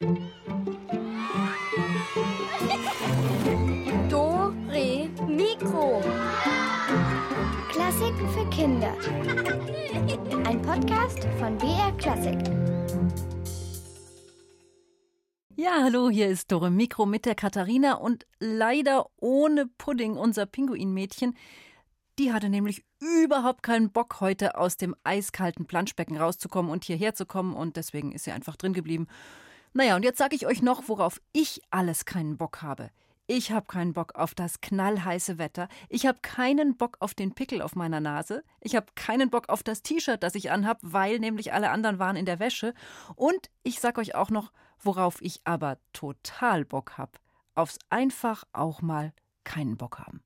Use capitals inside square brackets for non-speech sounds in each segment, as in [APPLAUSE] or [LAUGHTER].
Do, Re, Mikro. Klassiken für Kinder. Ein Podcast von BR Klassik. Ja, hallo, hier ist Dore Mikro mit der Katharina und leider ohne Pudding, unser Pinguinmädchen. Die hatte nämlich überhaupt keinen Bock, heute aus dem eiskalten Planschbecken rauszukommen und hierher zu kommen und deswegen ist sie einfach drin geblieben. Naja, und jetzt sage ich euch noch, worauf ich alles keinen Bock habe. Ich habe keinen Bock auf das knallheiße Wetter. Ich habe keinen Bock auf den Pickel auf meiner Nase. Ich habe keinen Bock auf das T-Shirt, das ich anhab, weil nämlich alle anderen waren in der Wäsche. Und ich sag euch auch noch, worauf ich aber total Bock hab. Aufs einfach auch mal keinen Bock haben.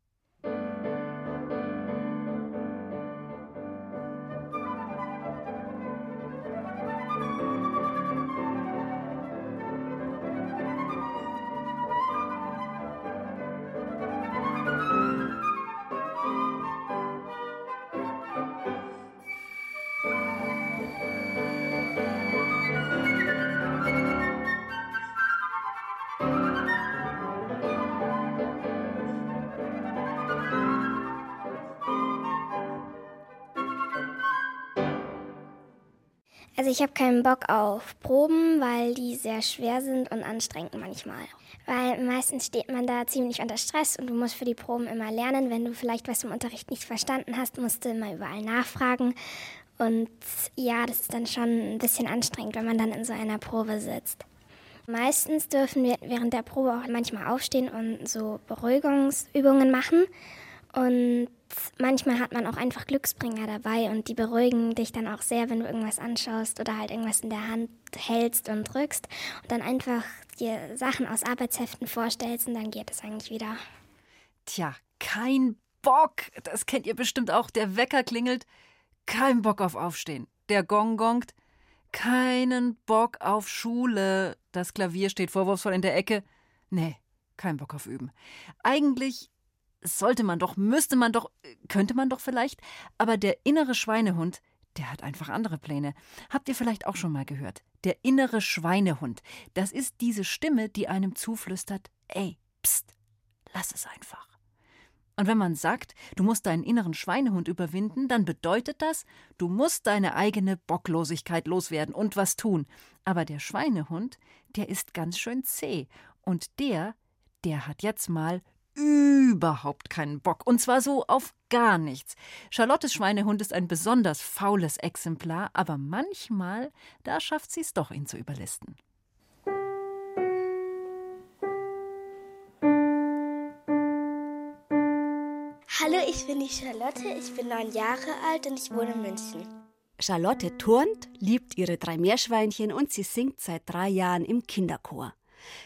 Also ich habe keinen Bock auf Proben, weil die sehr schwer sind und anstrengend manchmal. Weil meistens steht man da ziemlich unter Stress und du musst für die Proben immer lernen. Wenn du vielleicht was im Unterricht nicht verstanden hast, musst du immer überall nachfragen. Und ja, das ist dann schon ein bisschen anstrengend, wenn man dann in so einer Probe sitzt. Meistens dürfen wir während der Probe auch manchmal aufstehen und so Beruhigungsübungen machen. Und manchmal hat man auch einfach Glücksbringer dabei und die beruhigen dich dann auch sehr, wenn du irgendwas anschaust oder halt irgendwas in der Hand hältst und drückst und dann einfach dir Sachen aus Arbeitsheften vorstellst und dann geht es eigentlich wieder. Tja, kein Bock. Das kennt ihr bestimmt auch. Der Wecker klingelt. Kein Bock auf Aufstehen. Der Gong gongt. Keinen Bock auf Schule. Das Klavier steht vorwurfsvoll in der Ecke. Nee, kein Bock auf Üben. Eigentlich sollte man doch, müsste man doch, könnte man doch vielleicht, aber der innere Schweinehund, der hat einfach andere Pläne. Habt ihr vielleicht auch schon mal gehört? Der innere Schweinehund, das ist diese Stimme, die einem zuflüstert, ey, pst, lass es einfach. Und wenn man sagt, du musst deinen inneren Schweinehund überwinden, dann bedeutet das, du musst deine eigene Bocklosigkeit loswerden und was tun. Aber der Schweinehund, der ist ganz schön zäh. Und der, der hat jetzt mal überhaupt keinen Bock. Und zwar so auf gar nichts. Charlottes Schweinehund ist ein besonders faules Exemplar, aber manchmal, da schafft sie es doch, ihn zu überlisten. Hallo, ich bin die Charlotte, ich bin neun Jahre alt und ich wohne in München. Charlotte turnt, liebt ihre drei Meerschweinchen und sie singt seit drei Jahren im Kinderchor.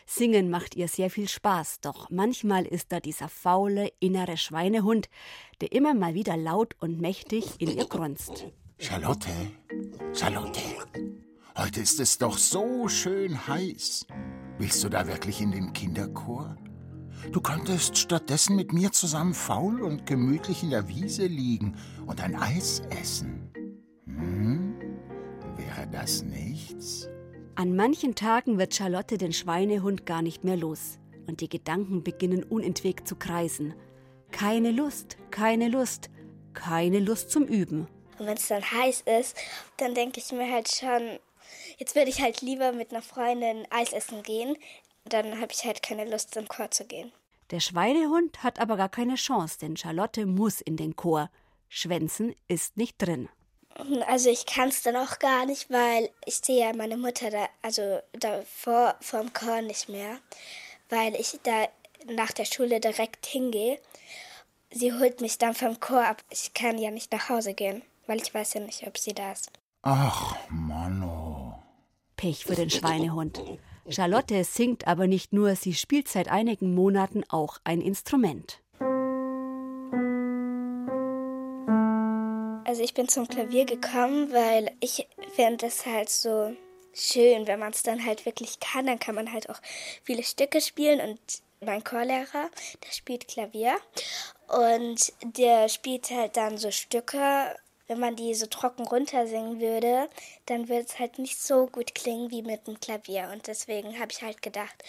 Singen macht ihr sehr viel Spaß, doch manchmal ist da dieser faule innere Schweinehund, der immer mal wieder laut und mächtig in ihr grunzt. Charlotte, Charlotte, heute ist es doch so schön heiß. Willst du da wirklich in den Kinderchor? Du könntest stattdessen mit mir zusammen faul und gemütlich in der Wiese liegen und ein Eis essen. Hm? Wäre das nichts? An manchen Tagen wird Charlotte den Schweinehund gar nicht mehr los und die Gedanken beginnen unentwegt zu kreisen. Keine Lust, keine Lust, keine Lust zum Üben. Und wenn es dann heiß ist, dann denke ich mir halt schon, jetzt würde ich halt lieber mit einer Freundin Eis essen gehen. Dann habe ich halt keine Lust, zum Chor zu gehen. Der Schweinehund hat aber gar keine Chance, denn Charlotte muss in den Chor. Schwänzen ist nicht drin. Also ich kann es dann auch gar nicht, weil ich sehe ja meine Mutter da, also davor vom Chor nicht mehr, weil ich da nach der Schule direkt hingehe. Sie holt mich dann vom Chor ab. Ich kann ja nicht nach Hause gehen, weil ich weiß ja nicht, ob sie da ist. Ach, Mano. Pech für den Schweinehund. Charlotte singt aber nicht nur, sie spielt seit einigen Monaten auch ein Instrument. Also ich bin zum Klavier gekommen, weil ich finde es halt so schön, wenn man es dann halt wirklich kann, dann kann man halt auch viele Stücke spielen und mein Chorlehrer, der spielt Klavier und der spielt halt dann so Stücke wenn man die so trocken runtersingen würde, dann würde es halt nicht so gut klingen wie mit dem Klavier. Und deswegen habe ich halt gedacht,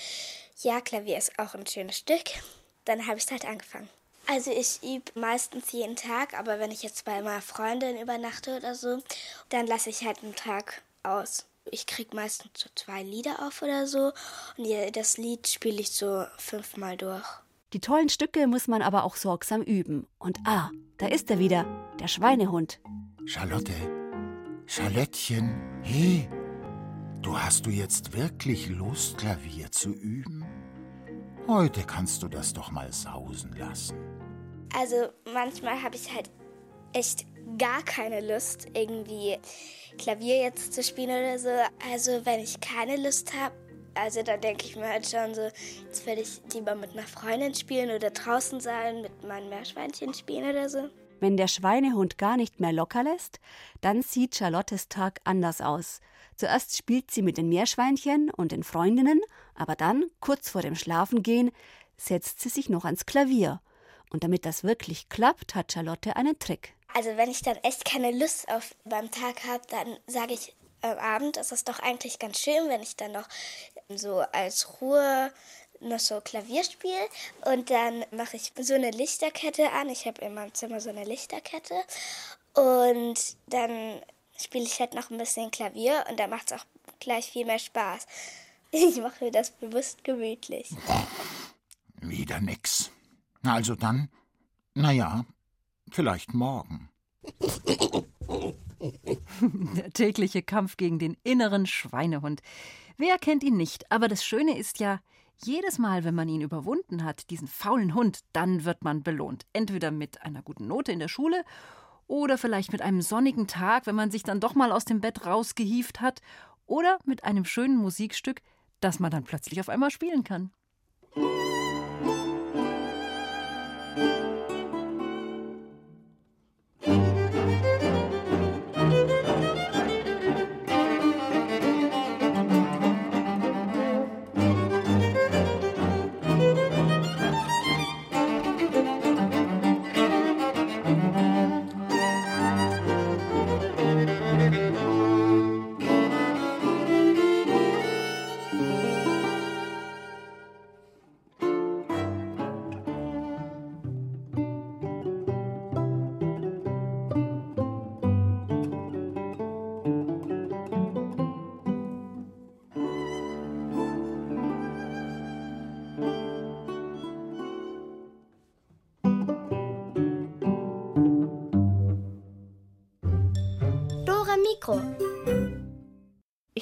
ja, Klavier ist auch ein schönes Stück. Dann habe ich halt angefangen. Also ich übe meistens jeden Tag, aber wenn ich jetzt bei meiner Freundin übernachte oder so, dann lasse ich halt einen Tag aus. Ich kriege meistens so zwei Lieder auf oder so und das Lied spiele ich so fünfmal durch. Die tollen Stücke muss man aber auch sorgsam üben. Und ah, da ist er wieder, der Schweinehund. Charlotte, Charlottchen, hey, du hast du jetzt wirklich Lust, Klavier zu üben? Heute kannst du das doch mal sausen lassen. Also manchmal habe ich halt echt gar keine Lust, irgendwie Klavier jetzt zu spielen oder so. Also wenn ich keine Lust habe, also dann denke ich mir halt schon so, jetzt würde ich lieber mit einer Freundin spielen oder draußen sein, mit meinem Meerschweinchen spielen oder so. Wenn der Schweinehund gar nicht mehr locker lässt, dann sieht Charlottes Tag anders aus. Zuerst spielt sie mit den Meerschweinchen und den Freundinnen, aber dann, kurz vor dem Schlafengehen, setzt sie sich noch ans Klavier. Und damit das wirklich klappt, hat Charlotte einen Trick. Also wenn ich dann echt keine Lust auf beim Tag habe, dann sage ich am Abend, ist es doch eigentlich ganz schön, wenn ich dann noch so als Ruhe noch so Klavier spiele und dann mache ich so eine Lichterkette an. Ich habe in meinem Zimmer so eine Lichterkette und dann spiele ich halt noch ein bisschen Klavier und dann macht es auch gleich viel mehr Spaß. [LAUGHS] Ich mache mir das bewusst gemütlich. Wieder nix. Also dann, naja, vielleicht morgen. [LAUGHS] Der tägliche Kampf gegen den inneren Schweinehund. Wer kennt ihn nicht? Aber das Schöne ist ja, jedes Mal, wenn man ihn überwunden hat, diesen faulen Hund, dann wird man belohnt. Entweder mit einer guten Note in der Schule oder vielleicht mit einem sonnigen Tag, wenn man sich dann doch mal aus dem Bett rausgehieft hat, oder mit einem schönen Musikstück, das man dann plötzlich auf einmal spielen kann. Mikro.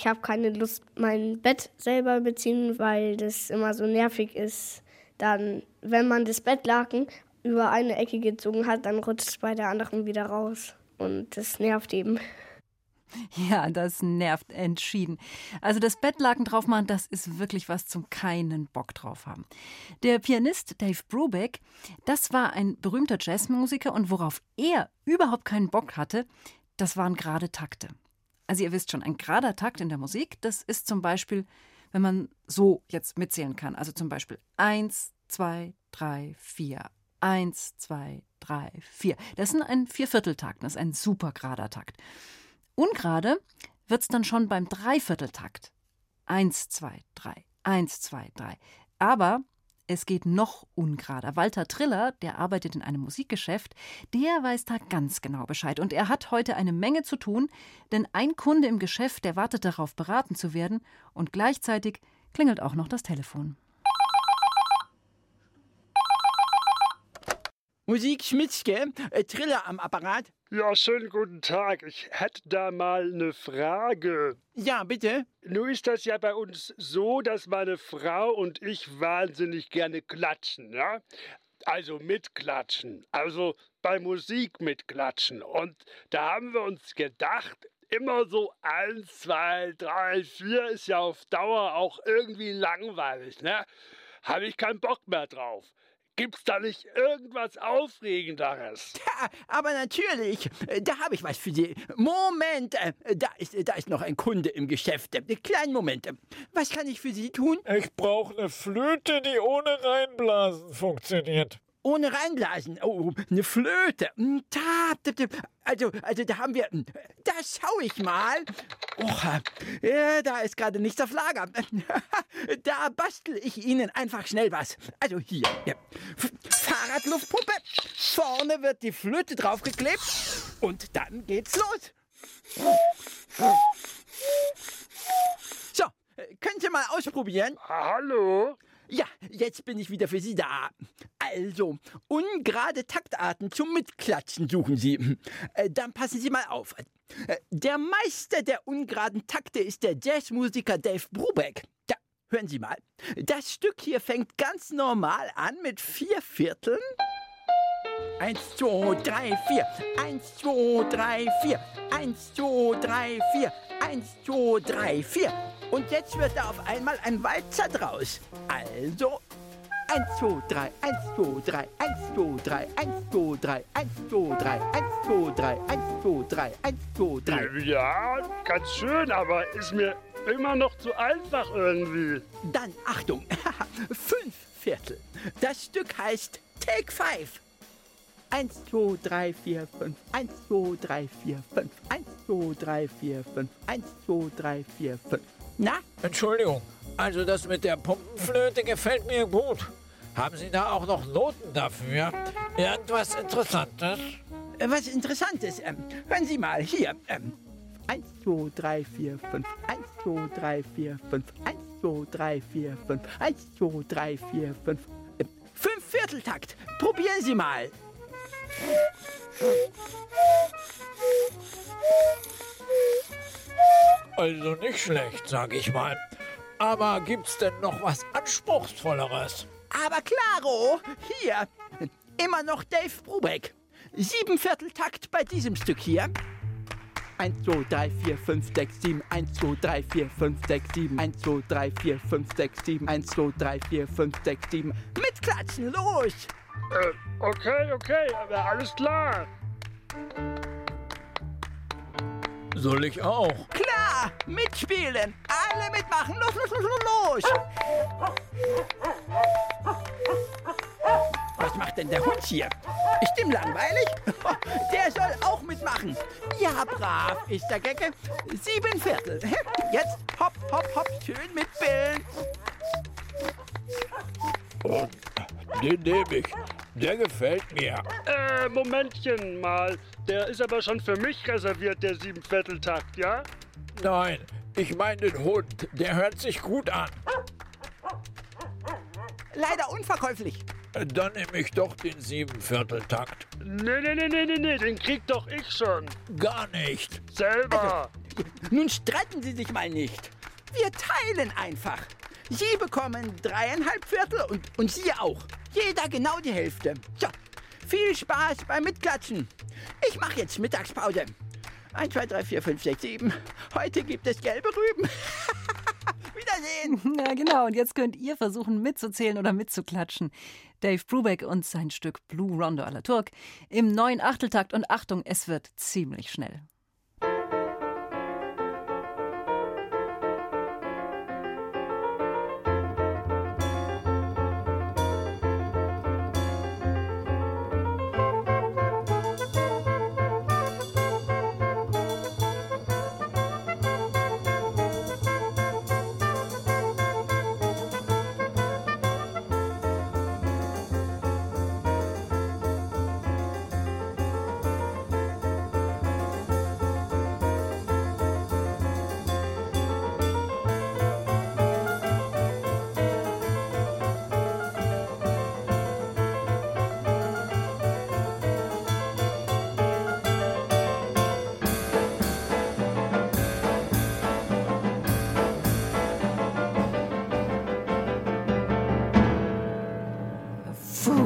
Ich habe keine Lust, mein Bett selber beziehen, weil das immer so nervig ist. Dann, wenn man das Bettlaken über eine Ecke gezogen hat, dann rutscht es bei der anderen wieder raus. Und das nervt eben. Ja, das nervt entschieden. Also das Bettlaken drauf machen, das ist wirklich was zum keinen Bock drauf haben. Der Pianist Dave Brubeck, das war ein berühmter Jazzmusiker und worauf er überhaupt keinen Bock hatte, das waren gerade Takte. Also ihr wisst schon, ein gerader Takt in der Musik, das ist zum Beispiel, wenn man so jetzt mitzählen kann. Also zum Beispiel 1, 2, 3, 4. 1, 2, 3, 4. Das ist ein Viervierteltakt, das ist ein super gerader Takt. Ungerade wird es dann schon beim Dreivierteltakt. 1, 2, 3, 1, 2, 3. Aber es geht noch ungerader. Walter Triller, der arbeitet in einem Musikgeschäft, der weiß da ganz genau Bescheid. Und er hat heute eine Menge zu tun, denn ein Kunde im Geschäft, der wartet darauf, beraten zu werden. Und gleichzeitig klingelt auch noch das Telefon. Musik Schmitzke, äh, Triller am Apparat. Ja, schönen guten Tag. Ich hätte da mal eine Frage. Ja, bitte. Nun ist das ja bei uns so, dass meine Frau und ich wahnsinnig gerne klatschen, ja? Also mitklatschen, also bei Musik mitklatschen. Und da haben wir uns gedacht, immer so eins, zwei, drei, vier ist ja auf Dauer auch irgendwie langweilig, ne? Habe ich keinen Bock mehr drauf. Gibt's da nicht irgendwas Aufregenderes? [LAUGHS] Ja, aber natürlich. Äh, da habe ich was für Sie. Moment, äh, da ist, da ist noch ein Kunde im Geschäft. Äh, kleinen Moment. Was kann ich für Sie tun? Ich brauche eine Flöte, die ohne Reinblasen funktioniert. ohne reinblasen. Oh, eine Flöte. Hm. Also, also da haben wir. hm, Da schau ich mal. Och, ja, da ist gerade nichts auf Lager. [LAUGHS] Da bastel ich Ihnen einfach schnell was. Also hier. Ja. F- Fahrradluftpumpe. Vorne wird die Flöte draufgeklebt. Und dann geht's los. So, äh, können Sie mal ausprobieren? Hallo? Ja, jetzt bin ich wieder für Sie da. Also, ungerade Taktarten zum Mitklatschen suchen Sie. Äh, Dann passen Sie mal auf. Äh, Der Meister der ungeraden Takte ist der Jazzmusiker Dave Brubeck. Ja, hören Sie mal. Das Stück hier fängt ganz normal an mit vier Vierteln. Eins, zwei, drei, vier. Eins, zwei, drei, vier. Eins, zwei, drei, vier. Eins, zwei, drei, vier. Und jetzt wird da auf einmal ein Walzer draus. Also. Eins, zwei, drei, eins, zwei, drei, eins, zwei, drei, eins, zwei, drei, eins, zwei, drei, eins, zwei, drei, eins, zwei, drei, eins, zwei, drei. Ja, ganz schön, aber ist mir immer noch zu einfach irgendwie. Dann Achtung, [LAUGHS] fünf Viertel. Das Stück heißt Take Five. Eins, zwei, drei, vier, fünf. Eins, zwei, drei, vier, fünf. Eins, zwei, drei, vier, fünf. Eins, zwei, drei, vier, fünf. Na, Entschuldigung, also das mit der Pumpenflöte gefällt mir gut. Haben Sie da auch noch Noten dafür? Irgendwas Interessantes? äh, was Interessantes. Ähm, hören Sie mal hier. Ähm, eins, zwei, drei, vier, fünf. Eins, zwei, drei, vier, fünf. Eins, zwei, drei, vier, fünf. Eins, zwei, drei, vier, fünf. Ähm, fünf Vierteltakt. Probieren Sie mal. Also nicht schlecht, sag ich mal. Aber gibt's denn noch was Anspruchsvolleres? Aber klaro, hier, immer noch Dave Brubeck. Sieben Vierteltakt bei diesem Stück hier. 1, 2, 3, 4, 5, 6, 7, 1, 2, 3, 4, 5, 6, 7, 1, 2, 3, 4, 5, 6, 7, 1, 2, 3, 4, 5, 6, 7. Mitklatschen, los! Äh, okay, okay, aber alles klar. Soll ich auch? Klar, mitspielen, alle mitmachen, los, los, los, los, los! Was macht denn der Hund hier? Ist ihm langweilig? [LAUGHS] Der soll auch mitmachen. Ja, brav ist der Gecke. Sieben Viertel. Jetzt hopp, hopp, hopp, schön mitbilden. Den nehme ich. Der gefällt mir. Äh, Momentchen mal. Der ist aber schon für mich reserviert, der Siebenvierteltakt, ja? Nein, ich meine den Hund. Der hört sich gut an. Leider unverkäuflich. Dann nehme ich doch den Siebenvierteltakt. Nee, nee, nee, nee, nee, nee, den krieg doch ich schon. Gar nicht. Selber. Nun streiten Sie sich mal nicht. Wir teilen einfach. Sie bekommen dreieinhalb Viertel und, und Sie auch. Jeder genau die Hälfte. So, viel Spaß beim Mitklatschen. Ich mache jetzt Mittagspause. 1, 2, 3, 4, 5, 6, 7. Heute gibt es gelbe Rüben. [LAUGHS] Wiedersehen. [LAUGHS] Ja, genau. Und jetzt könnt ihr versuchen mitzuzählen oder mitzuklatschen. Dave Brubeck und sein Stück Blue Rondo à la Turk im neuen Achteltakt. Und Achtung, es wird ziemlich schnell.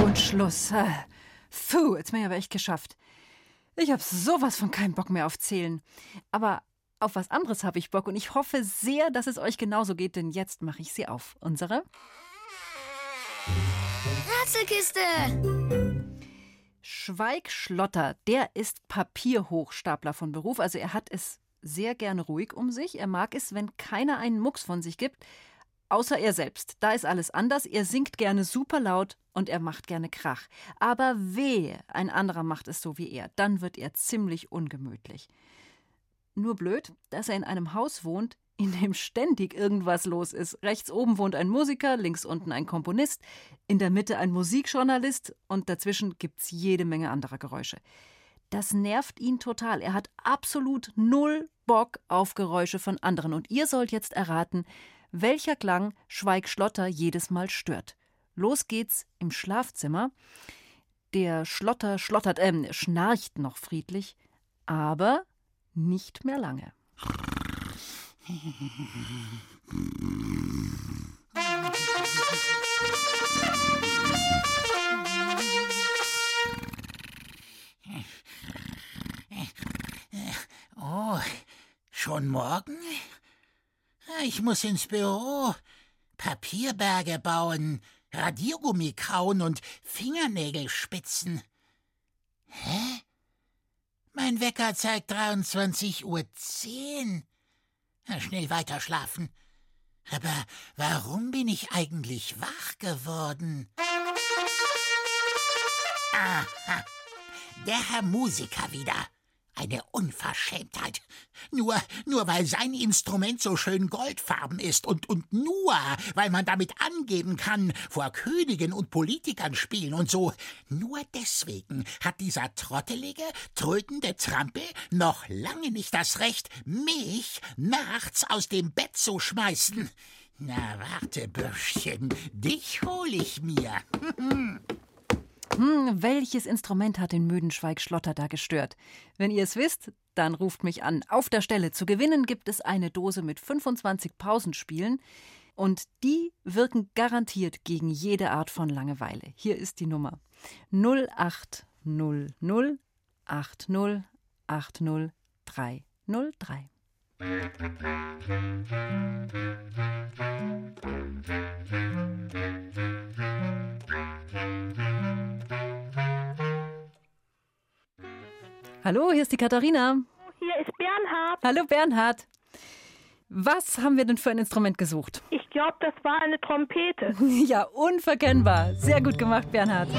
Und Schluss. Äh, Puh, jetzt bin ich aber echt geschafft. Ich habe sowas von keinen Bock mehr auf Zählen. Aber auf was anderes habe ich Bock und ich hoffe sehr, dass es euch genauso geht, denn jetzt mache ich sie auf. Unsere Rätselkiste! Schweig Schlotter, der ist Papierhochstapler von Beruf. Also er hat es sehr gerne ruhig um sich. Er mag es, wenn keiner einen Mucks von sich gibt. Außer er selbst. Da ist alles anders. Er singt gerne super laut und er macht gerne Krach. Aber wehe, ein anderer macht es so wie er. Dann wird er ziemlich ungemütlich. Nur blöd, dass er in einem Haus wohnt, in dem ständig irgendwas los ist. Rechts oben wohnt ein Musiker, links unten ein Komponist, in der Mitte ein Musikjournalist und dazwischen gibt's jede Menge anderer Geräusche. Das nervt ihn total. Er hat absolut null Bock auf Geräusche von anderen. Und ihr sollt jetzt erraten, welcher Klang Schweig Schlotter jedes Mal stört. Los geht's im Schlafzimmer. Der Schlotter schlottert, äh, schnarcht noch friedlich, aber nicht mehr lange. Oh, schon morgen? Ich muss ins Büro. Papierberge bauen, Radiergummi kauen und Fingernägel spitzen. Hä? Mein Wecker zeigt 23.10 Uhr. Schnell weiter schlafen. Aber warum bin ich eigentlich wach geworden? Aha, der Herr Musiker wieder. Eine Unverschämtheit. Nur, nur weil sein Instrument so schön goldfarben ist und, und nur, weil man damit angeben kann, vor Königen und Politikern spielen und so. Nur deswegen hat dieser trottelige, trötende Trampel noch lange nicht das Recht, mich nachts aus dem Bett zu schmeißen. Na, warte, Bürschchen, dich hol ich mir. [LAUGHS] Hm, welches Instrument hat den müden Schweigschlotter da gestört? Wenn ihr es wisst, dann ruft mich an. Auf der Stelle zu gewinnen gibt es eine Dose mit 25 Pausenspielen und die wirken garantiert gegen jede Art von Langeweile. Hier ist die Nummer 0800 80 80 303. Hallo, hier ist die Katharina. Hier ist Bernhard. Hallo Bernhard. Was haben wir denn für ein Instrument gesucht? Ich glaube, das war eine Trompete. [LAUGHS] ja, unverkennbar. Sehr gut gemacht, Bernhard.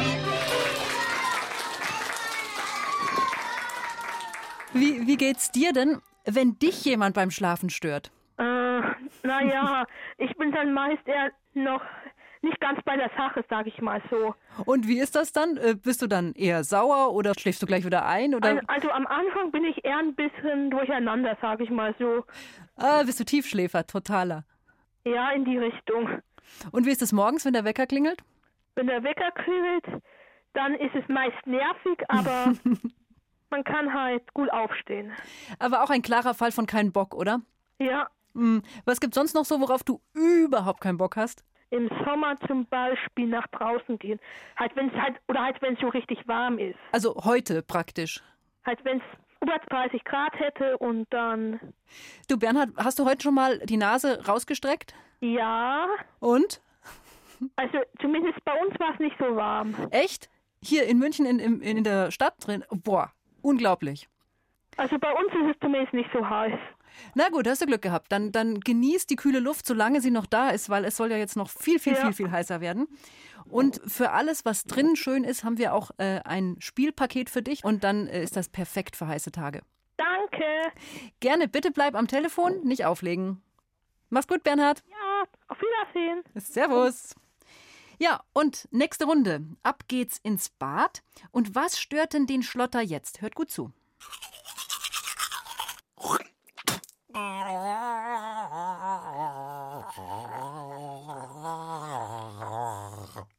Wie, wie geht's dir denn, wenn dich jemand beim Schlafen stört? Äh, naja, ich bin dann meist eher noch nicht ganz bei der Sache, sage ich mal so. Und wie ist das dann? Äh, bist du dann eher sauer oder schläfst du gleich wieder ein? Oder? Also am Anfang bin ich eher ein bisschen durcheinander, sage ich mal so. Ah, bist du Tiefschläfer, totaler. Ja, in die Richtung. Und wie ist es morgens, wenn der Wecker klingelt? Wenn der Wecker klingelt, dann ist es meist nervig, aber [LAUGHS] man kann halt gut aufstehen. Aber auch ein klarer Fall von keinen Bock, oder? Ja. Hm. Was gibt's sonst noch so, worauf du überhaupt keinen Bock hast? Im Sommer zum Beispiel nach draußen gehen. Halt wenn es halt oder halt wenn es so richtig warm ist. Also heute praktisch. Halt wenn es über 30 Grad hätte und dann. Du Bernhard, hast du heute schon mal die Nase rausgestreckt? Ja. Und? Also zumindest bei uns war es nicht so warm. Echt? Hier in München in, in, in der Stadt drin? Boah, unglaublich. Also bei uns ist es zumindest nicht so heiß. Na gut, hast du Glück gehabt. Dann, dann genieß die kühle Luft, solange sie noch da ist, weil es soll ja jetzt noch viel, viel, Ja. viel, viel heißer werden. Und für alles, was drinnen schön ist, haben wir auch äh, ein Spielpaket für dich und dann äh, ist das perfekt für heiße Tage. Danke. Gerne, bitte bleib am Telefon, nicht auflegen. Mach's gut, Bernhard. Ja, auf Wiedersehen. Servus. Ja, und nächste Runde. Ab geht's ins Bad. Und was stört denn den Schlotter jetzt? Hört gut zu.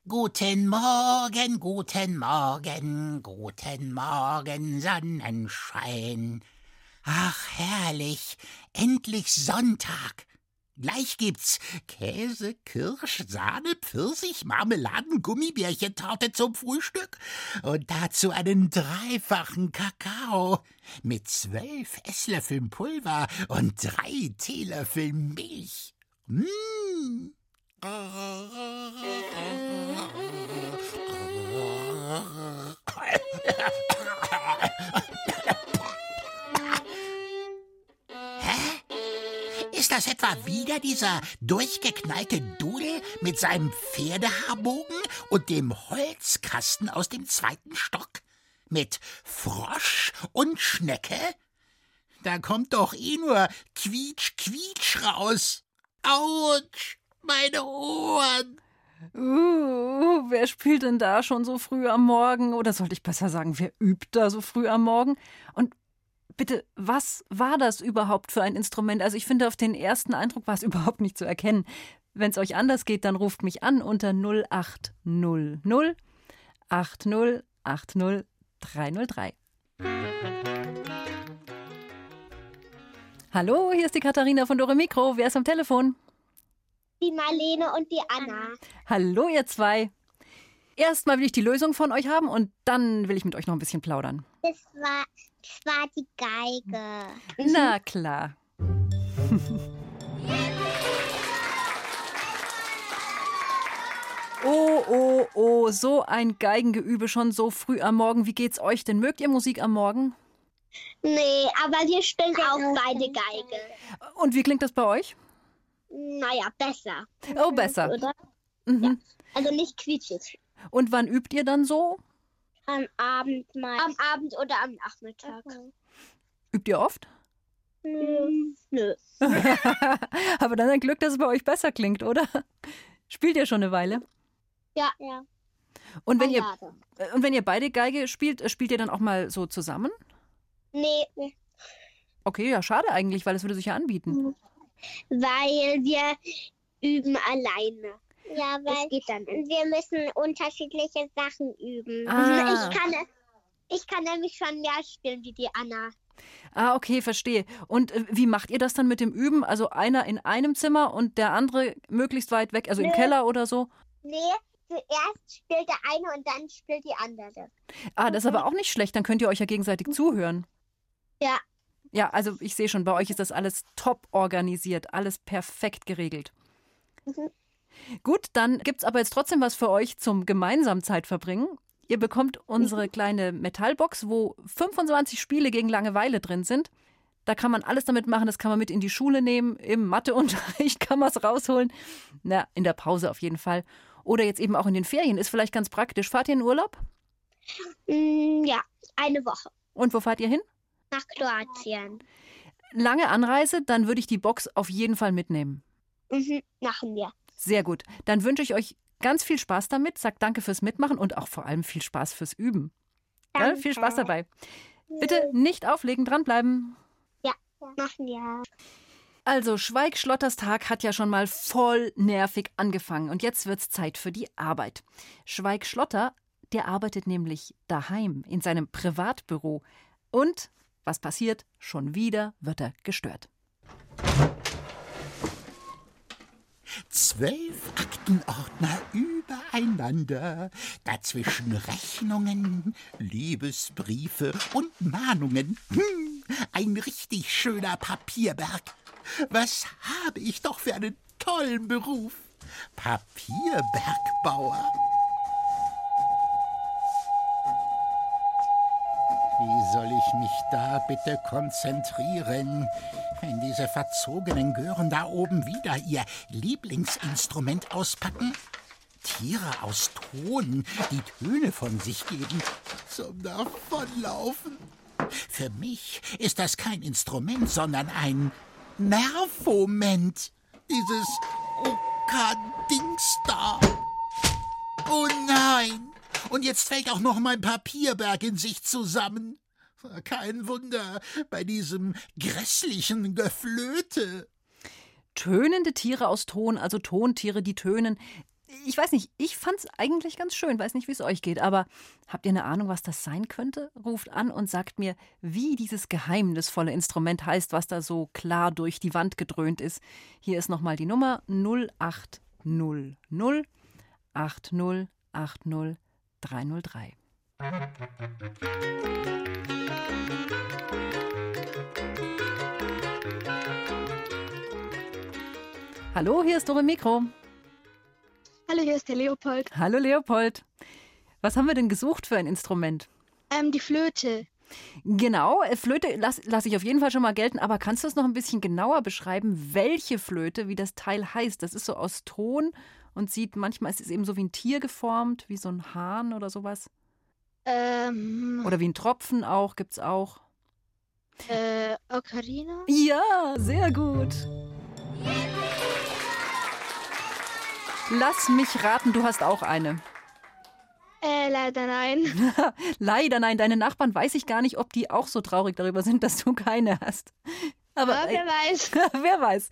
Guten Morgen, guten Morgen, guten Morgen, Sonnenschein. Ach, herrlich, endlich Sonntag. Gleich gibt's Käse, Kirsch, Sahne, Pfirsich, Marmeladen, Gummibärchentorte zum Frühstück und dazu einen dreifachen Kakao mit zwölf Esslöffeln Pulver und drei Teelöffeln Milch. Mmh. Das etwa wieder dieser durchgeknallte Dudel mit seinem Pferdehaarbogen und dem Holzkasten aus dem zweiten Stock? Mit Frosch und Schnecke? Da kommt doch eh nur Quietsch, Quietsch raus. Autsch, meine Ohren. Uh, wer spielt denn da schon so früh am Morgen? Oder sollte ich besser sagen, wer übt da so früh am Morgen? Und bitte, was war das überhaupt für ein Instrument? Also ich finde, auf den ersten Eindruck war es [LAUGHS] überhaupt nicht zu erkennen. Wenn es euch anders geht, dann ruft mich an unter 0800 80 80 303. Hallo, hier ist die Katharina von Dore Mikro. Wer ist am Telefon? Die Marlene und die Anna. Hallo, ihr zwei. Erstmal will ich die Lösung von euch haben und dann will ich mit euch noch ein bisschen plaudern. Das war, das war die Geige. Na klar. [LAUGHS] Oh, oh, oh, so ein Geigengeübe schon so früh am Morgen. Wie geht's euch denn? Mögt ihr Musik am Morgen? Nee, aber wir spielen auch beide Geige. Und wie klingt das bei euch? Naja, besser. Oh, besser. Oder? Mhm. Ja. Also nicht quietschig. Und wann übt ihr dann so? Am Abend mal. Am Abend oder am Nachmittag. Übt ihr oft? Nö. Nö. [LAUGHS] Aber dann ein Glück, dass es bei euch besser klingt, oder? Spielt ihr schon eine Weile? Ja, ja. Und wenn, ihr, äh, und wenn ihr beide Geige spielt, äh, spielt ihr dann auch mal so zusammen? Nee, Okay, ja, schade eigentlich, weil es würde sich ja anbieten. weil wir üben alleine. Ja, weil geht dann wir müssen unterschiedliche Sachen üben. Ah. Ich, kann, ich kann nämlich schon mehr spielen wie die Anna. Ah, okay, verstehe. Und äh, wie macht ihr das dann mit dem Üben? Also einer in einem Zimmer und der andere möglichst weit weg, also im Nö. Keller oder so? Nee, zuerst spielt der eine und dann spielt die andere. Ah, das ist aber auch nicht schlecht, dann könnt ihr euch ja gegenseitig zuhören. Ja. Ja, also ich sehe schon, bei euch ist das alles top organisiert, alles perfekt geregelt. Mhm. Gut, dann gibt's aber jetzt trotzdem was für euch zum gemeinsamen Zeitverbringen. Ihr bekommt unsere kleine Metallbox, wo 25 Spiele gegen Langeweile drin sind. Da kann man alles damit machen, das kann man mit in die Schule nehmen, im Matheunterricht [LAUGHS] kann man es rausholen. Na, in der Pause auf jeden Fall. Oder jetzt eben auch in den Ferien, ist vielleicht ganz praktisch. Fahrt ihr in Urlaub? Mm, ja, eine Woche Und wo fahrt ihr hin? nach Kroatien. Lange Anreise, dann würde ich die Box auf jeden Fall mitnehmen. Mhm, machen wir. Sehr gut. Dann wünsche ich euch ganz viel Spaß damit. Sagt danke fürs Mitmachen und auch vor allem viel Spaß fürs Üben. Ja, Danke. viel Spaß dabei. Bitte nicht auflegen, dranbleiben. Ja, machen wir. Also, Schweig-Schlotters Tag hat ja schon mal voll nervig angefangen und jetzt wird's Zeit für die Arbeit. Schweig-Schlotter, der arbeitet nämlich daheim in seinem Privatbüro. Und was passiert? Schon wieder wird er gestört. Zwölf Aktenordner übereinander, dazwischen Rechnungen, Liebesbriefe und Mahnungen. Hm, ein richtig schöner Papierberg. Was habe ich doch für einen tollen Beruf. Papierbergbauer. Wie soll ich mich da bitte konzentrieren, wenn diese verzogenen Gören da oben wieder ihr Lieblingsinstrument auspacken? Tiere aus Ton, die Töne von sich geben, zum Davonlaufen. Für mich ist das kein Instrument, sondern ein Nervoment. Dieses Oka-Dings da. Oh nein! Und jetzt fällt auch noch mein Papierberg in sich zusammen. Kein Wunder bei diesem grässlichen Geflöte. Tönende Tiere aus Ton, also Tontiere, die tönen. Ich weiß nicht, ich fand's eigentlich ganz schön, weiß nicht, wie es euch geht, aber habt ihr eine Ahnung, was das sein könnte? Ruft an und sagt mir, wie dieses geheimnisvolle Instrument heißt, was da so klar durch die Wand gedröhnt ist. Hier ist nochmal die Nummer 0800 80 80 303. Hallo, hier ist Dore Mikro. Hallo, hier ist der Leopold. Hallo Leopold. Was haben wir denn gesucht für ein Instrument? Ähm, die Flöte. Genau, äh, Flöte lasse lass ich auf jeden Fall schon mal gelten, aber kannst du es noch ein bisschen genauer beschreiben, welche Flöte, wie das Teil heißt? Das ist so aus Ton und sieht manchmal, ist es eben so wie ein Tier geformt, wie so ein Hahn oder sowas. Ähm, Oder wie ein Tropfen auch, gibt's auch. äh, Ocarina? Ja, sehr gut. Lass mich raten, du hast auch eine. Äh, leider nein. [LAUGHS] [LAUGHS] Leider nein, deine Nachbarn weiß ich gar nicht, ob die auch so traurig darüber sind, dass du keine hast. Aber Aber wer weiß. [LAUGHS] wer weiß.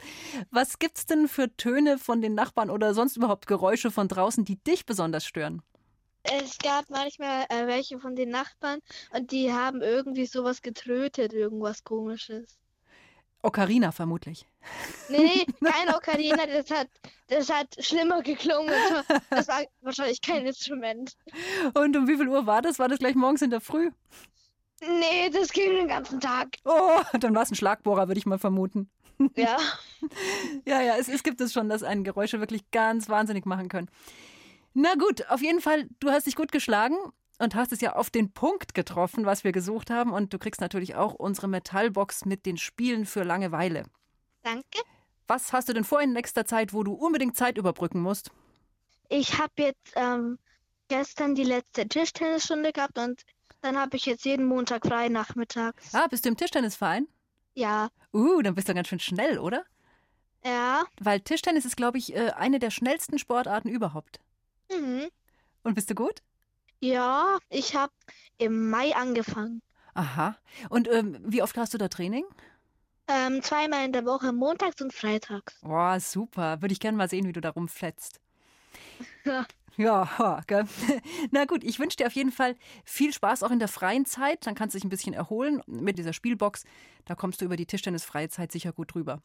Was gibt's denn für Töne von den Nachbarn oder sonst überhaupt Geräusche von draußen, die dich besonders stören? Es gab manchmal äh, welche von den Nachbarn und die haben irgendwie sowas getrötet, irgendwas komisches. Ocarina vermutlich. Nee, nee, [LAUGHS] kein Ocarina, das hat, das hat schlimmer geklungen. Das war wahrscheinlich kein Instrument. Und um wie viel Uhr war das? War das gleich morgens in der Früh? Nee, das ging den ganzen Tag. Oh, [LAUGHS] dann war es ein Schlagbohrer, würde ich mal vermuten. [LAUGHS] Ja. Ja, ja, es, es gibt es schon, dass einen Geräusche wirklich ganz wahnsinnig machen können. Na gut, auf jeden Fall, du hast dich gut geschlagen und hast es ja auf den Punkt getroffen, was wir gesucht haben. Und du kriegst natürlich auch unsere Metallbox mit den Spielen für Langeweile. Danke. Was hast du denn vor in nächster Zeit, wo du unbedingt Zeit überbrücken musst? Ich habe jetzt ähm, gestern die letzte Tischtennisstunde gehabt und dann habe ich jetzt jeden Montag frei nachmittags. Ah, bist du im Tischtennisverein? Ja. Uh, dann bist du ganz schön schnell, oder? Ja. Weil Tischtennis ist, glaube ich, äh, eine der schnellsten Sportarten überhaupt. Mhm. Und bist du gut? Ja, ich habe im Mai angefangen. Aha. Und ähm, wie oft hast du da Training? Ähm, zweimal in der Woche, montags und freitags. Boah, super. Würde ich gerne mal sehen, wie du da rumfletzt. Ja. [LAUGHS] Ja, gell? [LAUGHS] Na gut, ich wünsche dir auf jeden Fall viel Spaß auch in der freien Zeit. Dann kannst du dich ein bisschen erholen mit dieser Spielbox. Da kommst du über die Tischtennisfreie Zeit sicher gut drüber.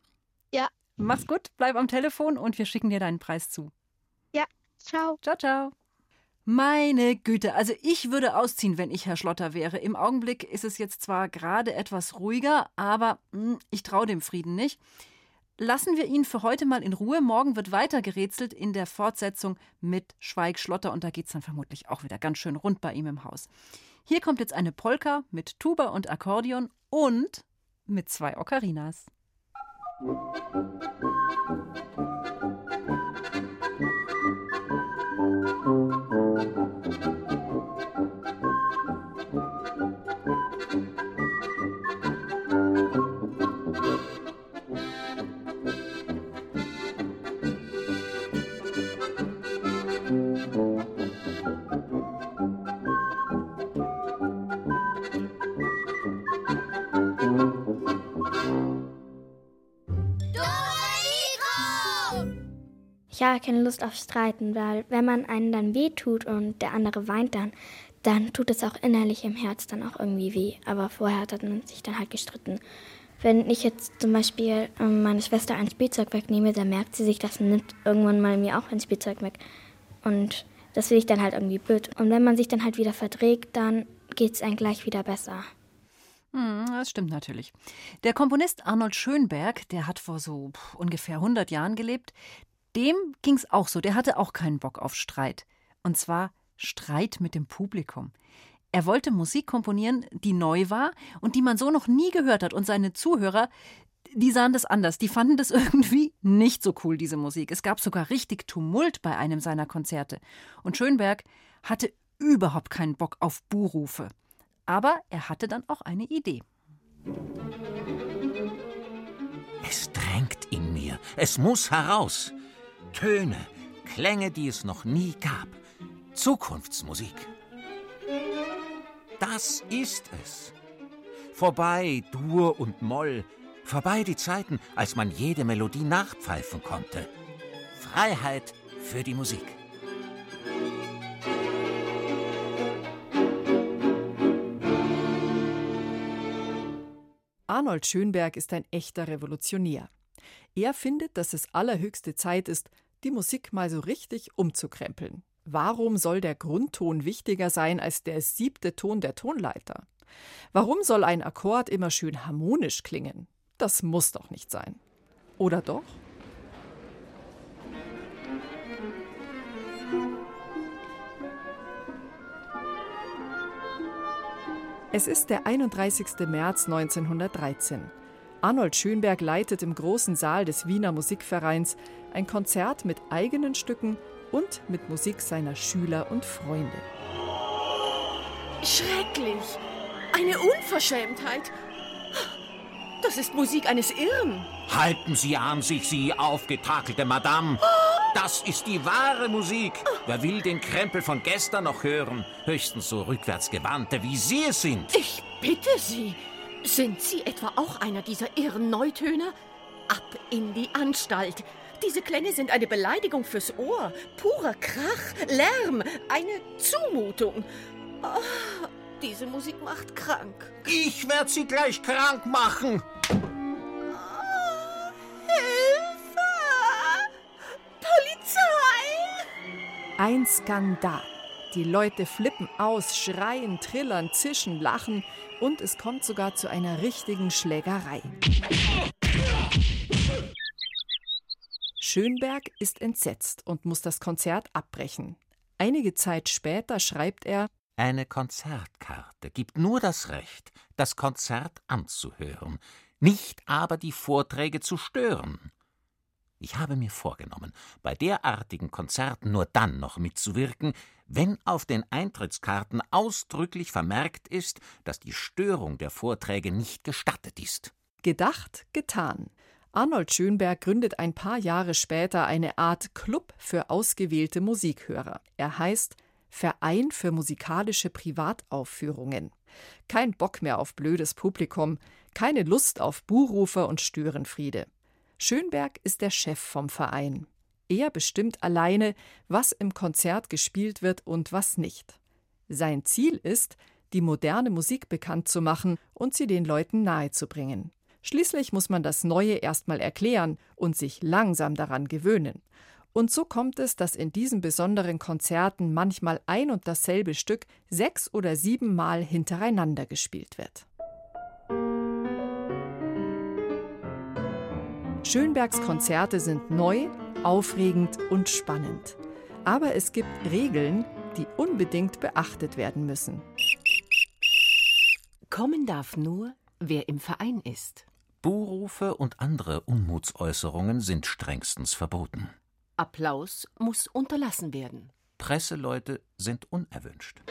Ja. Mach's gut, bleib am Telefon und wir schicken dir deinen Preis zu. Ja, ciao. Ciao, ciao. Meine Güte, also ich würde ausziehen, wenn ich Herr Schlotter wäre. Im Augenblick ist es jetzt zwar gerade etwas ruhiger, aber mh, ich traue dem Frieden nicht. Lassen wir ihn für heute mal in Ruhe. Morgen wird weiter gerätselt in der Fortsetzung mit Schweig Schlotter und da geht's dann vermutlich auch wieder ganz schön rund bei ihm im Haus. Hier kommt jetzt eine Polka mit Tuba und Akkordeon und mit zwei Ocarinas. Ich keine Lust auf Streiten, weil wenn man einen dann wehtut und der andere weint dann, dann tut es auch innerlich im Herz dann auch irgendwie weh. Aber vorher hat man sich dann halt gestritten. Wenn ich jetzt zum Beispiel ähm, meine Schwester ein Spielzeug wegnehme, dann merkt sie sich das nimmt irgendwann mal mir auch ein Spielzeug weg. Und das finde ich dann halt irgendwie blöd. Und wenn man sich dann halt wieder verträgt, dann geht es einem gleich wieder besser. Hm, das stimmt natürlich. Der Komponist Arnold Schönberg, der hat vor so ungefähr 100 Jahren gelebt, dem ging's auch so. Der hatte auch keinen Bock auf Streit. Und zwar Streit mit dem Publikum. Er wollte Musik komponieren, die neu war und die man so noch nie gehört hat. Und seine Zuhörer, die sahen das anders. Die fanden das [LAUGHS] irgendwie nicht so cool, diese Musik. Es gab sogar richtig Tumult bei einem seiner Konzerte. Und Schönberg hatte überhaupt keinen Bock auf Buhrufe. Aber er hatte dann auch eine Idee. Es drängt in mir. Es muss heraus. Töne, Klänge, die es noch nie gab. Zukunftsmusik. Das ist es. Vorbei Dur und Moll. Vorbei die Zeiten, als man jede Melodie nachpfeifen konnte. Freiheit für die Musik. Arnold Schönberg ist ein echter Revolutionär. Er findet, dass es allerhöchste Zeit ist, die Musik mal so richtig umzukrempeln. Warum soll der Grundton wichtiger sein als der siebte Ton der Tonleiter? Warum soll ein Akkord immer schön harmonisch klingen? Das muss doch nicht sein. Oder doch? Es ist der 31. März 1913. Arnold Schönberg leitet im großen Saal des Wiener Musikvereins ein Konzert mit eigenen Stücken und mit Musik seiner Schüler und Freunde. Schrecklich! Eine Unverschämtheit! Das ist Musik eines Irren. Halten Sie an sich, Sie aufgetakelte Madame. Das ist die wahre Musik. Wer will den Krempel von gestern noch hören? Höchstens so rückwärtsgewandte, wie Sie es sind. Ich bitte Sie. Sind Sie etwa auch einer dieser irren Neutöner? Ab in die Anstalt. Diese Klänge sind eine Beleidigung fürs Ohr. Purer Krach, Lärm, eine Zumutung. Oh, diese Musik macht krank. Ich werde Sie gleich krank machen. Hilfe! Polizei! Ein Skandal. Die Leute flippen aus, schreien, trillern, zischen, lachen und es kommt sogar zu einer richtigen Schlägerei. Schönberg ist entsetzt und muss das Konzert abbrechen. Einige Zeit später schreibt er Eine Konzertkarte gibt nur das Recht, das Konzert anzuhören, nicht aber die Vorträge zu stören. Ich habe mir vorgenommen, bei derartigen Konzerten nur dann noch mitzuwirken, wenn auf den Eintrittskarten ausdrücklich vermerkt ist, dass die Störung der Vorträge nicht gestattet ist. Gedacht, getan. Arnold Schönberg gründet ein paar Jahre später eine Art Club für ausgewählte Musikhörer. Er heißt Verein für musikalische Privataufführungen. Kein Bock mehr auf blödes Publikum, keine Lust auf Buhrufer und Störenfriede. Schönberg ist der Chef vom Verein. Er bestimmt alleine, was im Konzert gespielt wird und was nicht. Sein Ziel ist, die moderne Musik bekannt zu machen und sie den Leuten nahezubringen. Schließlich muss man das Neue erstmal erklären und sich langsam daran gewöhnen. Und so kommt es, dass in diesen besonderen Konzerten manchmal ein und dasselbe Stück sechs oder sieben Mal hintereinander gespielt wird. Schönbergs Konzerte sind neu, aufregend und spannend. Aber es gibt Regeln, die unbedingt beachtet werden müssen. Kommen darf nur, wer im Verein ist. Buhrufe und andere Unmutsäußerungen sind strengstens verboten. Applaus muss unterlassen werden. Presseleute sind unerwünscht.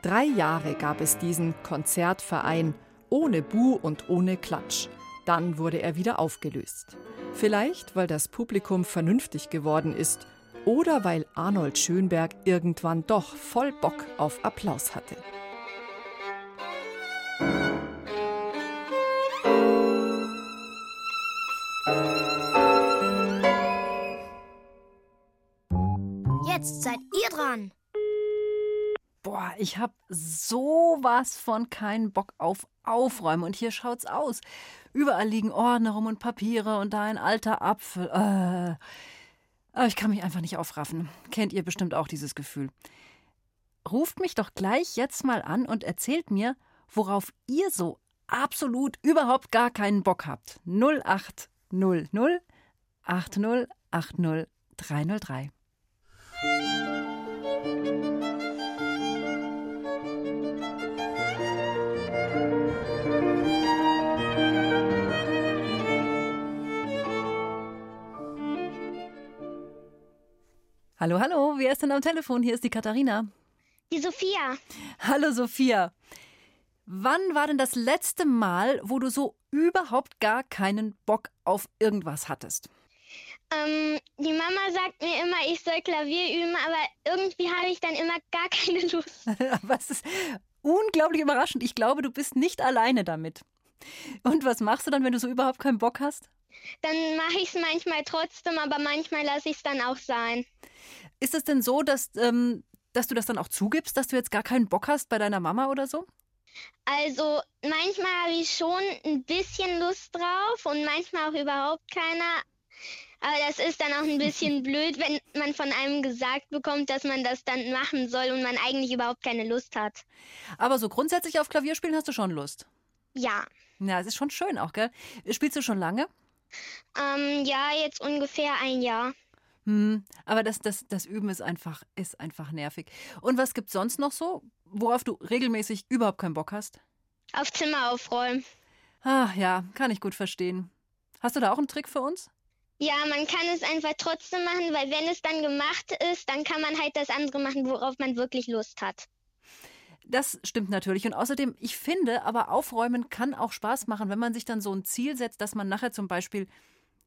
Drei Jahre gab es diesen Konzertverein ohne Bu und ohne Klatsch. Dann wurde er wieder aufgelöst. Vielleicht, weil das Publikum vernünftig geworden ist oder weil Arnold Schönberg irgendwann doch voll Bock auf Applaus hatte. Jetzt seid ihr dran. Boah, ich hab sowas von keinen Bock auf Aufräumen. Und hier schaut's aus. Überall liegen Ordner rum und Papiere und da ein alter Apfel. Äh. Ich kann mich einfach nicht aufraffen. Kennt ihr bestimmt auch dieses Gefühl. Ruft mich doch gleich jetzt mal an und erzählt mir, worauf ihr so absolut überhaupt gar keinen Bock habt. 0800 80 80 303. Hallo, hallo, wer ist denn am Telefon? Hier ist die Katharina. Die Sophia. Hallo, Sophia. Wann war denn das letzte Mal, wo du so überhaupt gar keinen Bock auf irgendwas hattest? Ähm, die Mama sagt mir immer, ich soll Klavier üben, aber irgendwie habe ich dann immer gar keine Lust. [LAUGHS] was ist unglaublich überraschend. Ich glaube, du bist nicht alleine damit. Und was machst du dann, wenn du so überhaupt keinen Bock hast? Dann mache ich es manchmal trotzdem, aber manchmal lasse ich es dann auch sein. Ist es denn so, dass, ähm, dass du das dann auch zugibst, dass du jetzt gar keinen Bock hast bei deiner Mama oder so? Also manchmal habe ich schon ein bisschen Lust drauf und manchmal auch überhaupt keiner. Aber das ist dann auch ein bisschen [LAUGHS] blöd, wenn man von einem gesagt bekommt, dass man das dann machen soll und man eigentlich überhaupt keine Lust hat. Aber so grundsätzlich auf Klavierspielen hast du schon Lust? Ja. Ja, es ist schon schön auch, gell? Spielst du schon lange? Ähm, ja, jetzt ungefähr ein Jahr. Hm, aber das, das, das Üben ist einfach, ist einfach nervig. Und was gibt's sonst noch so, worauf du regelmäßig überhaupt keinen Bock hast? Auf Zimmer aufräumen. Ah, ja, kann ich gut verstehen. Hast du da auch einen Trick für uns? Ja, man kann es einfach trotzdem machen, weil wenn es dann gemacht ist, dann kann man halt das andere machen, worauf man wirklich Lust hat. Das stimmt natürlich. Und außerdem, ich finde, aber aufräumen kann auch Spaß machen, wenn man sich dann so ein Ziel setzt, dass man nachher zum Beispiel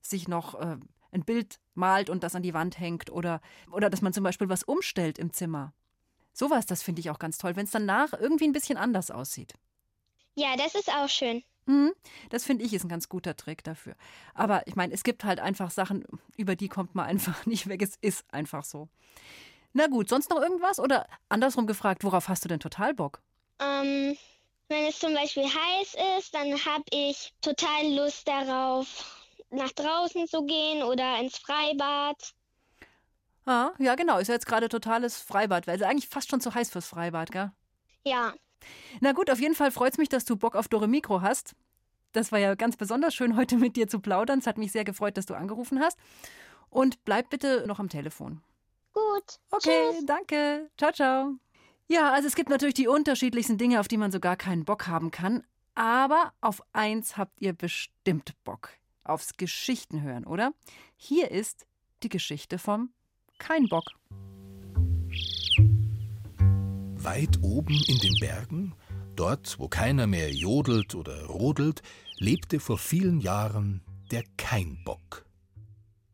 sich noch äh, ein Bild malt und das an die Wand hängt oder, oder dass man zum Beispiel was umstellt im Zimmer. Sowas, das finde ich auch ganz toll, wenn es danach irgendwie ein bisschen anders aussieht. Ja, das ist auch schön. Mhm, das finde ich ist ein ganz guter Trick dafür. Aber ich meine, es gibt halt einfach Sachen, über die kommt man [LAUGHS] einfach nicht weg. Es ist einfach so. Na gut, sonst noch irgendwas? Oder andersrum gefragt, worauf hast du denn total Bock? Ähm, wenn es zum Beispiel heiß ist, dann habe ich total Lust darauf, nach draußen zu gehen oder ins Freibad. Ah, ja, genau. Ist ja jetzt gerade totales Freibad, weil es eigentlich fast schon zu heiß fürs Freibad, gell? Ja. Na gut, auf jeden Fall freut es mich, dass du Bock auf Dore Mikro hast. Das war ja ganz besonders schön, [LAUGHS] heute mit dir zu plaudern. Es hat mich sehr gefreut, dass du angerufen hast. Und bleib bitte noch am Telefon. Gut. Okay, Tschüss. danke. Ciao, ciao. Ja, also es gibt natürlich die unterschiedlichsten Dinge, auf die man so gar keinen Bock haben kann. Aber auf eins habt ihr bestimmt Bock. Aufs Geschichten hören, oder? Hier ist die Geschichte vom Kein Bock. Weit oben in den Bergen, dort, wo keiner mehr jodelt oder rodelt, lebte vor vielen Jahren der Keinbock.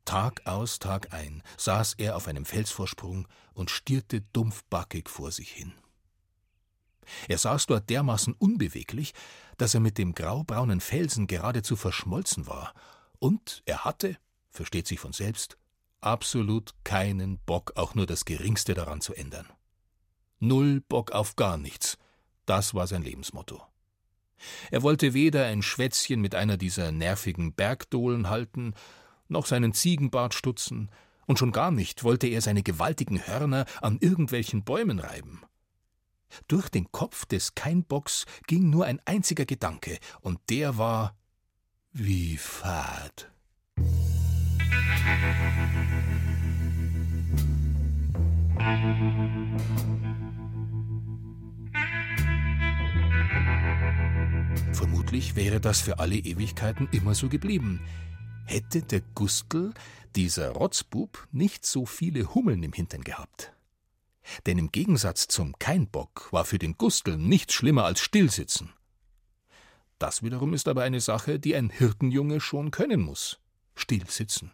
Tag aus, Tag ein saß er auf einem Felsvorsprung und stierte dumpfbackig vor sich hin. Er saß dort dermaßen unbeweglich, dass er mit dem graubraunen Felsen geradezu verschmolzen war, und er hatte, versteht sich von selbst, absolut keinen Bock, auch nur das geringste daran zu ändern. Null Bock auf gar nichts, das war sein Lebensmotto. Er wollte weder ein Schwätzchen mit einer dieser nervigen Bergdohlen halten, noch seinen Ziegenbart stutzen, und schon gar nicht wollte er seine gewaltigen Hörner an irgendwelchen Bäumen reiben. Durch den Kopf des Keinbocks ging nur ein einziger Gedanke, und der war wie fad. Vermutlich wäre das für alle Ewigkeiten immer so geblieben. Hätte der Gustl, dieser Rotzbub, nicht so viele Hummeln im Hintern gehabt. Denn im Gegensatz zum Keinbock war für den Gustl nichts schlimmer als Stillsitzen. Das wiederum ist aber eine Sache, die ein Hirtenjunge schon können muss. Stillsitzen.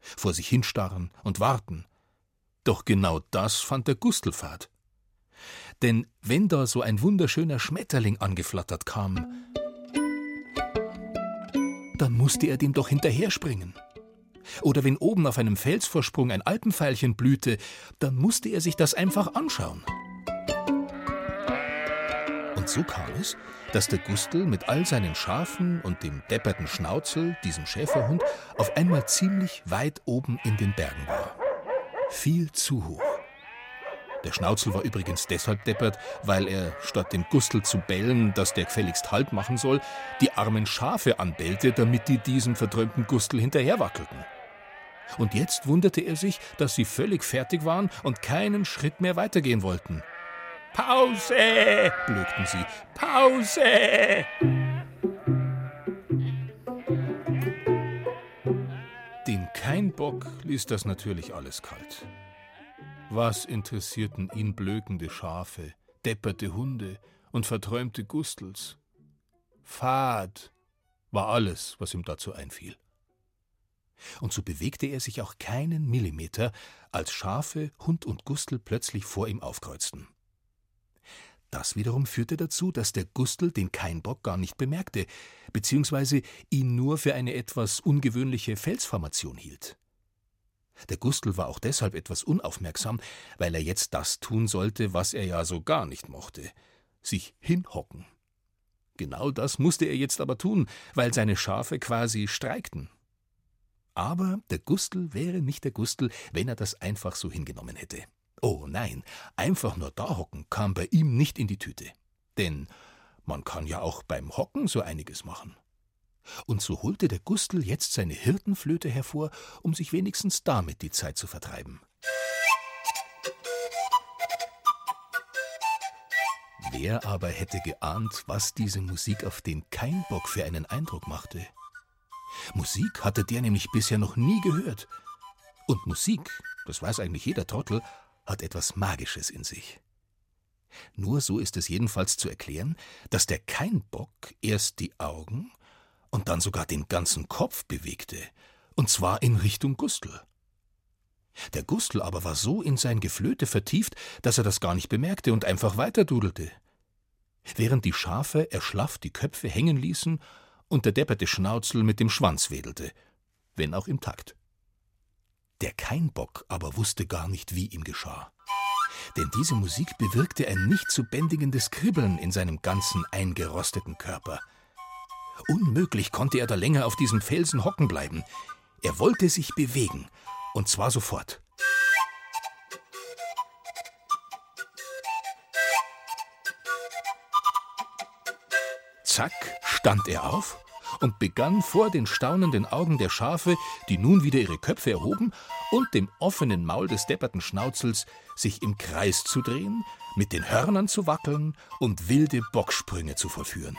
Vor sich hinstarren und warten. Doch genau das fand der Gustl fad. Denn wenn da so ein wunderschöner Schmetterling angeflattert kam, dann musste er dem doch hinterherspringen. Oder wenn oben auf einem Felsvorsprung ein Alpenveilchen blühte, dann musste er sich das einfach anschauen. Und so kam es, dass der Gustl mit all seinen Schafen und dem depperten Schnauzel, diesem Schäferhund, auf einmal ziemlich weit oben in den Bergen war. Viel zu hoch. Der Schnauzel war übrigens deshalb deppert, weil er, statt dem Gustl zu bellen, dass der gefälligst Halt machen soll, die armen Schafe anbellte, damit die diesem verträumten Gustl hinterherwackelten. Und jetzt wunderte er sich, dass sie völlig fertig waren und keinen Schritt mehr weitergehen wollten. Pause! blökten sie. Pause! Den Keinbock ließ das natürlich alles kalt. Was interessierten ihn blökende Schafe, depperte Hunde und verträumte Gustels? Fad war alles, was ihm dazu einfiel. Und so bewegte er sich auch keinen Millimeter, als Schafe, Hund und Gustel plötzlich vor ihm aufkreuzten. Das wiederum führte dazu, dass der Gustl den Keinbock gar nicht bemerkte, beziehungsweise ihn nur für eine etwas ungewöhnliche Felsformation hielt. Der Gustl war auch deshalb etwas unaufmerksam, weil er jetzt das tun sollte, was er ja so gar nicht mochte: sich hinhocken. Genau das musste er jetzt aber tun, weil seine Schafe quasi streikten. Aber der Gustl wäre nicht der Gustl, wenn er das einfach so hingenommen hätte. Oh nein, einfach nur da hocken kam bei ihm nicht in die Tüte. Denn man kann ja auch beim Hocken so einiges machen. Und so holte der Gustl jetzt seine Hirtenflöte hervor, um sich wenigstens damit die Zeit zu vertreiben. Wer aber hätte geahnt, was diese Musik auf den Keinbock für einen Eindruck machte? Musik hatte der nämlich bisher noch nie gehört. Und Musik, das weiß eigentlich jeder Trottel, hat etwas Magisches in sich. Nur so ist es jedenfalls zu erklären, dass der Keinbock erst die Augen und dann sogar den ganzen Kopf bewegte, und zwar in Richtung Gustl. Der Gustl aber war so in sein Geflöte vertieft, dass er das gar nicht bemerkte und einfach weiterdudelte. Während die Schafe erschlafft die Köpfe hängen ließen und der depperte Schnauzel mit dem Schwanz wedelte, wenn auch im Takt. Der Keinbock aber wusste gar nicht, wie ihm geschah. Denn diese Musik bewirkte ein nicht zu bändigendes Kribbeln in seinem ganzen eingerosteten Körper. Unmöglich konnte er da länger auf diesem Felsen hocken bleiben. Er wollte sich bewegen, und zwar sofort. Zack, stand er auf und begann vor den staunenden Augen der Schafe, die nun wieder ihre Köpfe erhoben, und dem offenen Maul des depperten Schnauzels sich im Kreis zu drehen, mit den Hörnern zu wackeln und wilde Bocksprünge zu vollführen.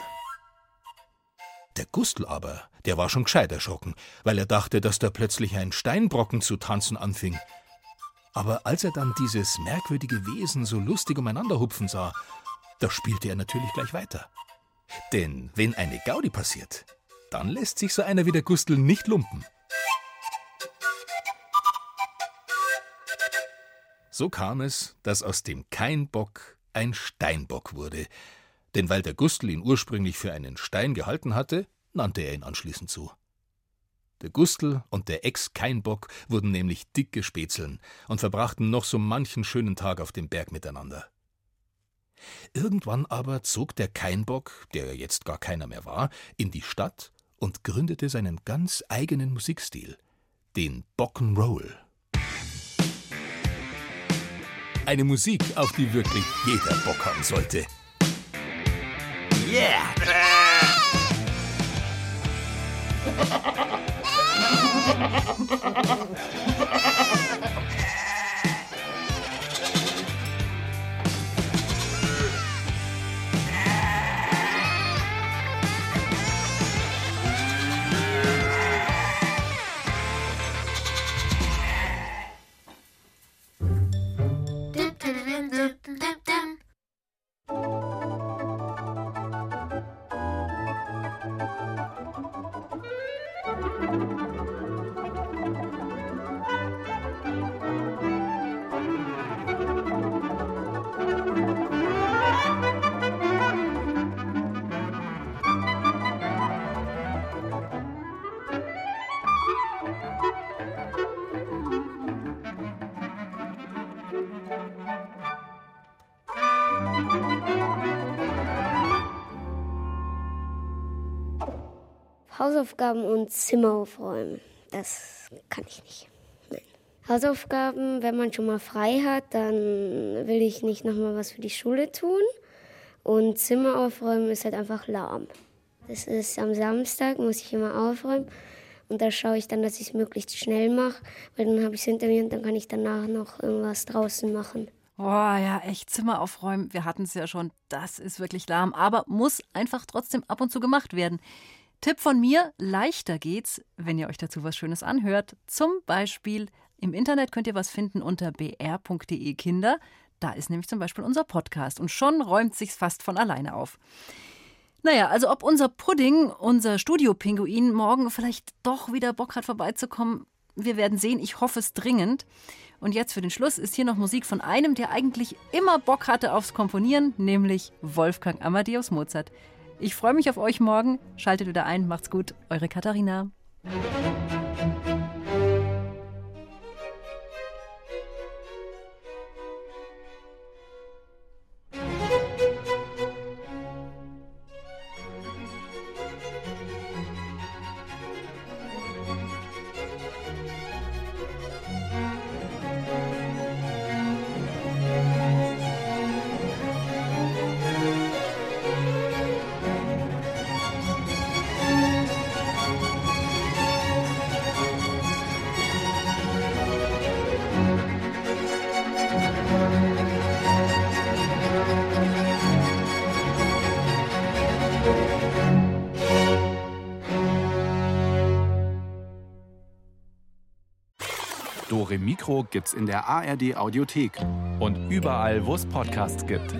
Der Gustl aber, der war schon gescheit erschrocken, weil er dachte, dass da plötzlich ein Steinbrocken zu tanzen anfing. Aber als er dann dieses merkwürdige Wesen so lustig umeinander hupfen sah, da spielte er natürlich gleich weiter. Denn wenn eine Gaudi passiert, dann lässt sich so einer wie der Gustl nicht lumpen. So kam es, dass aus dem Keinbock ein Steinbock wurde, denn weil der Gustl ihn ursprünglich für einen Stein gehalten hatte, nannte er ihn anschließend so. Der Gustl und der Ex-Keinbock wurden nämlich dicke Spätzeln und verbrachten noch so manchen schönen Tag auf dem Berg miteinander. Irgendwann aber zog der Keinbock, der jetzt gar keiner mehr war, in die Stadt und gründete seinen ganz eigenen Musikstil, den Bock'n'Roll. Eine Musik, auf die wirklich jeder Bock haben sollte. Yeah! [LAUGHS] [LAUGHS] Hausaufgaben und Zimmer aufräumen. Das kann ich nicht. Nein. Hausaufgaben, wenn man schon mal frei hat, dann will ich nicht nochmal was für die Schule tun. Und Zimmer aufräumen ist halt einfach lahm. Das ist am Samstag, muss ich immer aufräumen. Und da schaue ich dann, dass ich es möglichst schnell mache, weil dann habe ich es hinter mir und dann kann ich danach noch irgendwas draußen machen. Boah, ja, echt Zimmer aufräumen. Wir hatten es ja schon. Das ist wirklich lahm, aber muss einfach trotzdem ab und zu gemacht werden. Tipp von mir: leichter geht's, wenn ihr euch dazu was Schönes anhört. Zum Beispiel im Internet könnt ihr was finden unter br.de Kinder. Da ist nämlich zum Beispiel unser Podcast und schon räumt sich's fast von alleine auf. Naja, also ob unser Pudding, unser Studio-Pinguin, morgen vielleicht doch wieder Bock hat, vorbeizukommen, wir werden sehen. Ich hoffe es dringend. Und jetzt für den Schluss ist hier noch Musik von einem, der eigentlich immer Bock hatte aufs Komponieren, nämlich Wolfgang Amadeus Mozart. Ich freue mich auf euch morgen. Schaltet wieder ein. Macht's gut. Eure Katharina. Mikro gibt's in der ARD Audiothek und überall, wo es Podcasts gibt.